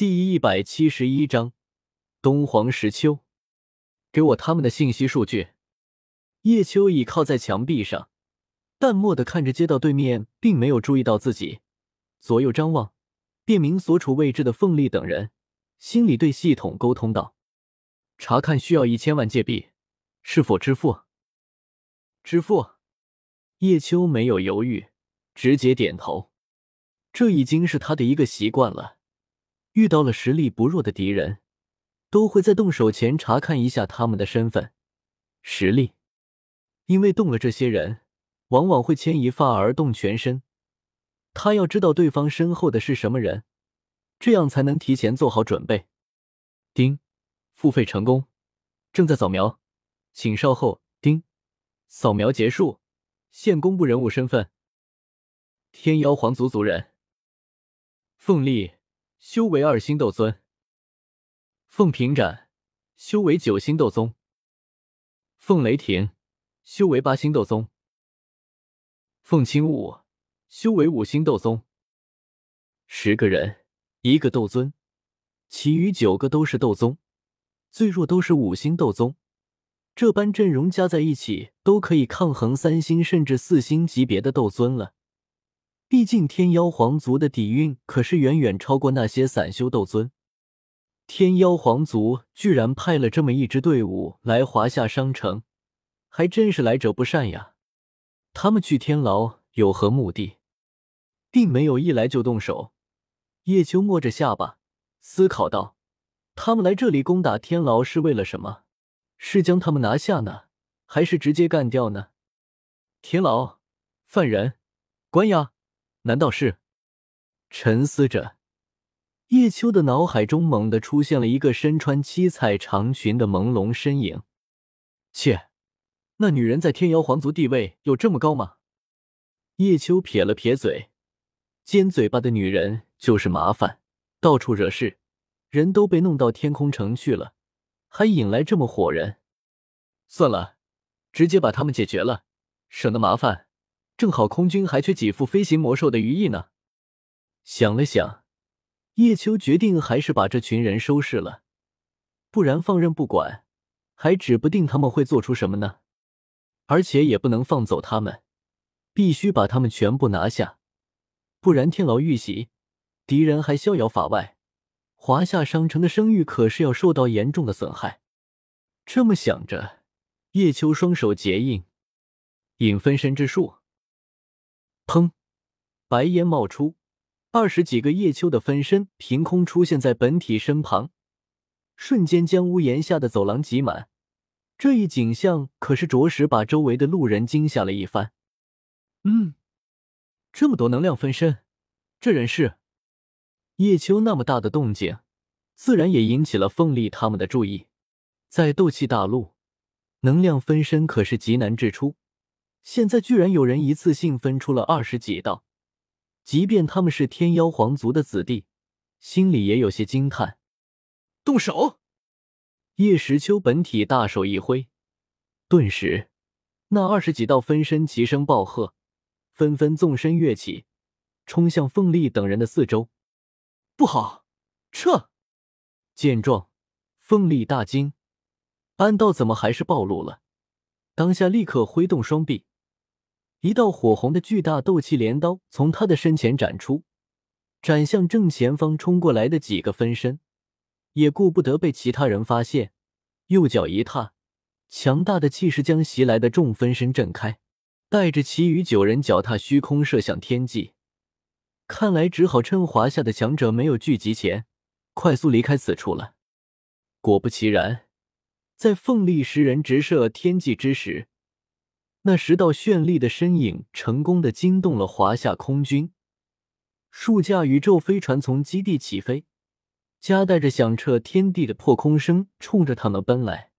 第一百七十一章，东皇石丘，给我他们的信息数据。叶秋倚靠在墙壁上，淡漠的看着街道对面，并没有注意到自己，左右张望，辨明所处位置的凤丽等人，心里对系统沟通道：“查看需要一千万界币，是否支付？”支付。叶秋没有犹豫，直接点头。这已经是他的一个习惯了。遇到了实力不弱的敌人，都会在动手前查看一下他们的身份、实力，因为动了这些人，往往会牵一发而动全身。他要知道对方身后的是什么人，这样才能提前做好准备。丁，付费成功，正在扫描，请稍后。丁，扫描结束，现公布人物身份：天妖皇族族人，凤丽。修为二星斗尊，凤平斩；修为九星斗宗，凤雷霆；修为八星斗宗，凤青雾；修为五星斗宗。十个人，一个斗尊，其余九个都是斗宗，最弱都是五星斗宗。这般阵容加在一起，都可以抗衡三星甚至四星级别的斗尊了。毕竟天妖皇族的底蕴可是远远超过那些散修斗尊。天妖皇族居然派了这么一支队伍来华夏商城，还真是来者不善呀！他们去天牢有何目的？并没有一来就动手。叶秋摸着下巴思考道：“他们来这里攻打天牢是为了什么？是将他们拿下呢，还是直接干掉呢？”天牢，犯人，关押。难道是？沉思着，叶秋的脑海中猛地出现了一个身穿七彩长裙的朦胧身影。切，那女人在天瑶皇族地位有这么高吗？叶秋撇了撇嘴，尖嘴巴的女人就是麻烦，到处惹事，人都被弄到天空城去了，还引来这么伙人。算了，直接把他们解决了，省得麻烦。正好空军还缺几副飞行魔兽的羽翼呢。想了想，叶秋决定还是把这群人收拾了，不然放任不管，还指不定他们会做出什么呢。而且也不能放走他们，必须把他们全部拿下，不然天牢遇袭，敌人还逍遥法外，华夏商城的声誉可是要受到严重的损害。这么想着，叶秋双手结印，引分身之术。砰！白烟冒出，二十几个叶秋的分身凭空出现在本体身旁，瞬间将屋檐下的走廊挤满。这一景象可是着实把周围的路人惊吓了一番。嗯，这么多能量分身，这人是叶秋？那么大的动静，自然也引起了凤丽他们的注意。在斗气大陆，能量分身可是极难制出。现在居然有人一次性分出了二十几道，即便他们是天妖皇族的子弟，心里也有些惊叹。动手！叶时秋本体大手一挥，顿时那二十几道分身齐声暴喝，纷纷纵身跃起，冲向凤丽等人的四周。不好，撤！见状，凤丽大惊，暗道怎么还是暴露了？当下立刻挥动双臂。一道火红的巨大斗气镰刀从他的身前斩出，斩向正前方冲过来的几个分身，也顾不得被其他人发现，右脚一踏，强大的气势将袭来的众分身震开，带着其余九人脚踏虚空射向天际。看来只好趁华夏的强者没有聚集前，快速离开此处了。果不其然，在凤力十人直射天际之时。那十道绚丽的身影成功的惊动了华夏空军，数架宇宙飞船从基地起飞，夹带着响彻天地的破空声，冲着他们奔来。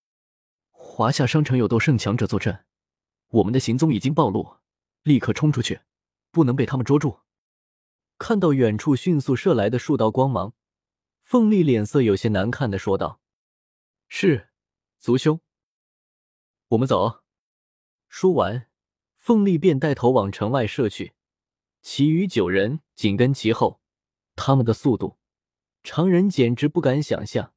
华夏商城有斗圣强者坐镇，我们的行踪已经暴露，立刻冲出去，不能被他们捉住。看到远处迅速射来的数道光芒，凤丽脸色有些难看的说道：“是，族兄，我们走。”说完，凤丽便带头往城外射去，其余九人紧跟其后。他们的速度常人简直不敢想象。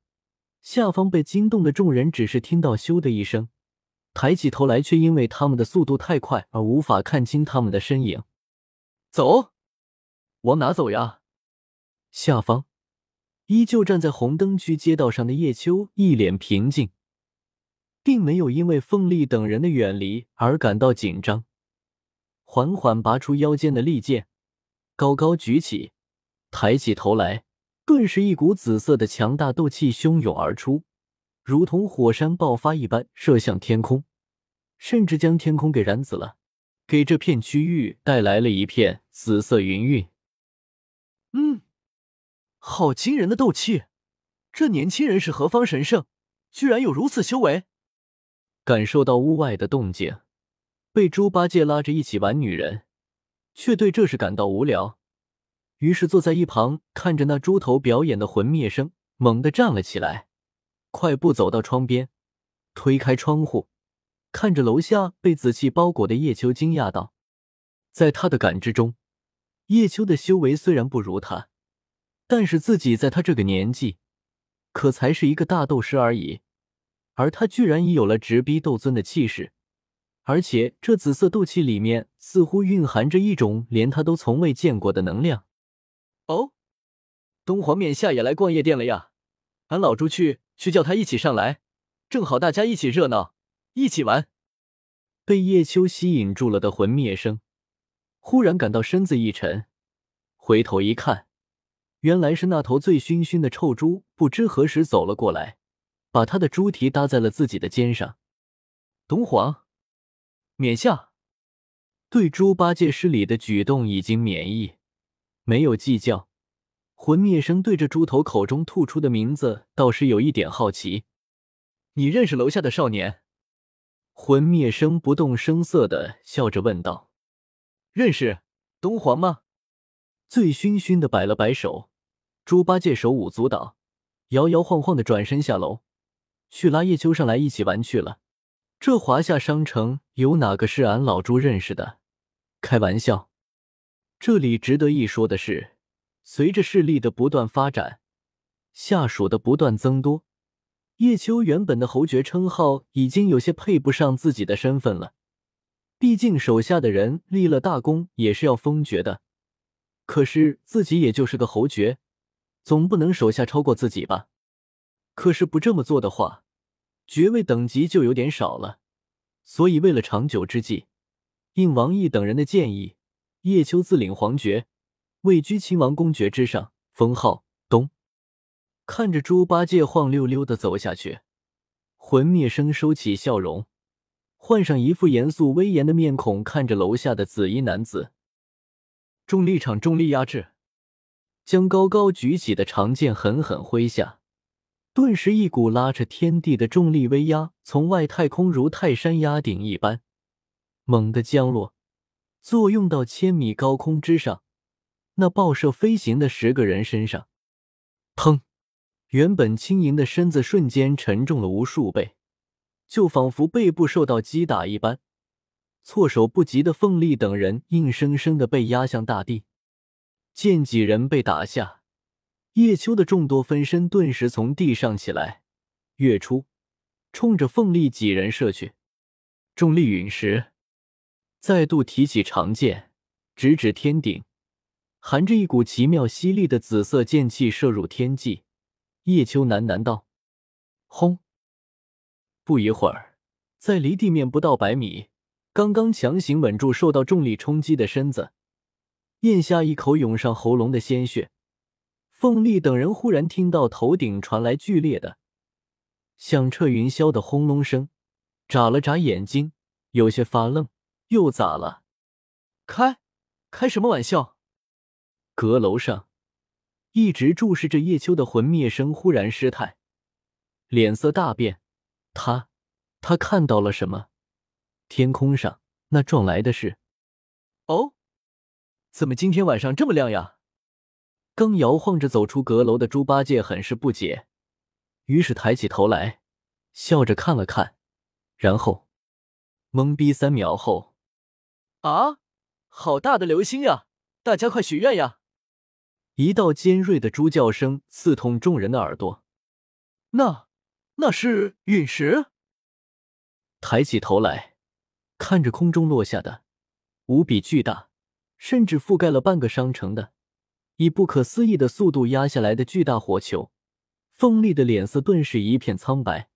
下方被惊动的众人只是听到“咻”的一声，抬起头来，却因为他们的速度太快而无法看清他们的身影。走，往哪走呀？下方依旧站在红灯区街道上的叶秋一脸平静，并没有因为凤丽等人的远离而感到紧张，缓缓拔出腰间的利剑，高高举起，抬起头来。顿时，一股紫色的强大斗气汹涌而出，如同火山爆发一般，射向天空，甚至将天空给燃紫了，给这片区域带来了一片紫色云韵。嗯，好惊人的斗气！这年轻人是何方神圣？居然有如此修为！感受到屋外的动静，被猪八戒拉着一起玩女人，却对这事感到无聊。于是坐在一旁看着那猪头表演的魂灭声，猛地站了起来，快步走到窗边，推开窗户，看着楼下被紫气包裹的叶秋，惊讶道：“在他的感知中，叶秋的修为虽然不如他，但是自己在他这个年纪，可才是一个大斗师而已，而他居然已有了直逼斗尊的气势，而且这紫色斗气里面似乎蕴含着一种连他都从未见过的能量。”哦，东皇冕下也来逛夜店了呀！俺老朱去去叫他一起上来，正好大家一起热闹，一起玩。被叶秋吸引住了的魂灭生，忽然感到身子一沉，回头一看，原来是那头醉醺醺的臭猪，不知何时走了过来，把他的猪蹄搭在了自己的肩上。东皇冕下对猪八戒失礼的举动已经免疫。没有计较，魂灭生对着猪头口中吐出的名字倒是有一点好奇。你认识楼下的少年？魂灭生不动声色的笑着问道。认识，东皇吗？醉醺醺的摆了摆手。猪八戒手舞足蹈，摇摇晃晃的转身下楼，去拉叶秋上来一起玩去了。这华夏商城有哪个是俺老猪认识的？开玩笑。这里值得一说的是，随着势力的不断发展，下属的不断增多，叶秋原本的侯爵称号已经有些配不上自己的身份了。毕竟手下的人立了大功也是要封爵的，可是自己也就是个侯爵，总不能手下超过自己吧？可是不这么做的话，爵位等级就有点少了。所以为了长久之计，应王毅等人的建议。叶秋自领皇爵，位居亲王公爵之上，封号东。看着猪八戒晃溜溜的走下去，魂灭生收起笑容，换上一副严肃威严的面孔，看着楼下的紫衣男子。重力场，重力压制，将高高举起的长剑狠狠挥下，顿时一股拉扯天地的重力威压从外太空如泰山压顶一般，猛地降落。作用到千米高空之上，那爆射飞行的十个人身上，砰！原本轻盈的身子瞬间沉重了无数倍，就仿佛背部受到击打一般。措手不及的凤丽等人硬生生的被压向大地。见几人被打下，叶秋的众多分身顿时从地上起来，跃出，冲着凤丽几人射去。重力陨石。再度提起长剑，直指天顶，含着一股奇妙犀利的紫色剑气射入天际。叶秋喃喃道：“轰！”不一会儿，在离地面不到百米，刚刚强行稳住受到重力冲击的身子，咽下一口涌上喉咙的鲜血。凤丽等人忽然听到头顶传来剧烈的、响彻云霄的轰隆声，眨了眨眼睛，有些发愣。又咋了？开，开什么玩笑？阁楼上，一直注视着叶秋的魂灭生忽然失态，脸色大变。他，他看到了什么？天空上那撞来的是……哦，怎么今天晚上这么亮呀？刚摇晃着走出阁楼的猪八戒很是不解，于是抬起头来，笑着看了看，然后懵逼三秒后。啊，好大的流星呀！大家快许愿呀！一道尖锐的猪叫声刺痛众人的耳朵。那，那是陨石。抬起头来，看着空中落下的无比巨大，甚至覆盖了半个商城的，以不可思议的速度压下来的巨大火球，凤丽的脸色顿时一片苍白。